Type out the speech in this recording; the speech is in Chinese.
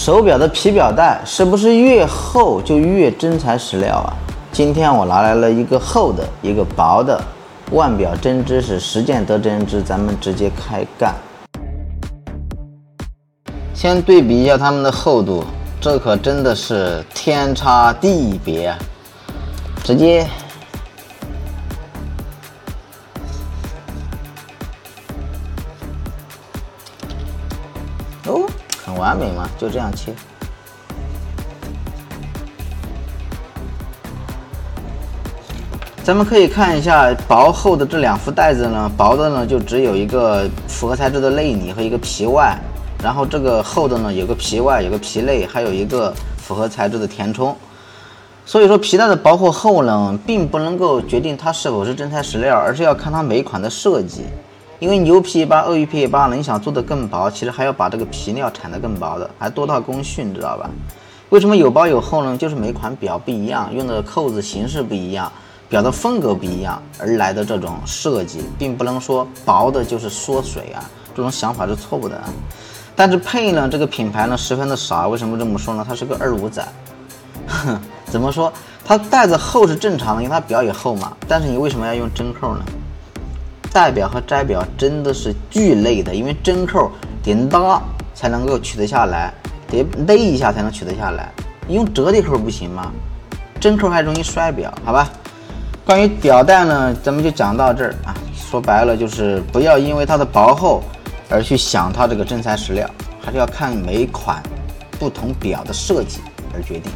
手表的皮表带是不是越厚就越真材实料啊？今天我拿来了一个厚的，一个薄的，腕表真知识，实践得真知，咱们直接开干。先对比一下它们的厚度，这可真的是天差地别啊。直接，哦，很完美嘛，就这样切。咱们可以看一下薄厚的这两副带子呢，薄的呢就只有一个复合材质的内里和一个皮外。然后这个厚的呢，有个皮外，有个皮内，还有一个复合材质的填充。所以说皮带的薄或厚呢，并不能够决定它是否是真材实料，而是要看它每款的设计。因为牛皮八、鳄鱼皮八呢，你想做的更薄，其实还要把这个皮料产的更薄的，还多套工序，你知道吧？为什么有薄有厚呢？就是每款表不一样，用的扣子形式不一样，表的风格不一样而来的这种设计，并不能说薄的就是缩水啊，这种想法是错误的。但是配呢，这个品牌呢十分的傻。为什么这么说呢？它是个二五仔。哼，怎么说？它带子厚是正常的，因为它表也厚嘛。但是你为什么要用针扣呢？戴表和摘表真的是巨累的，因为针扣得拉才能够取得下来，得勒一下才能取得下来。你用折叠扣不行吗？针扣还容易摔表，好吧？关于表带呢，咱们就讲到这儿啊。说白了就是不要因为它的薄厚。而去想它这个真材实料，还是要看每款不同表的设计而决定。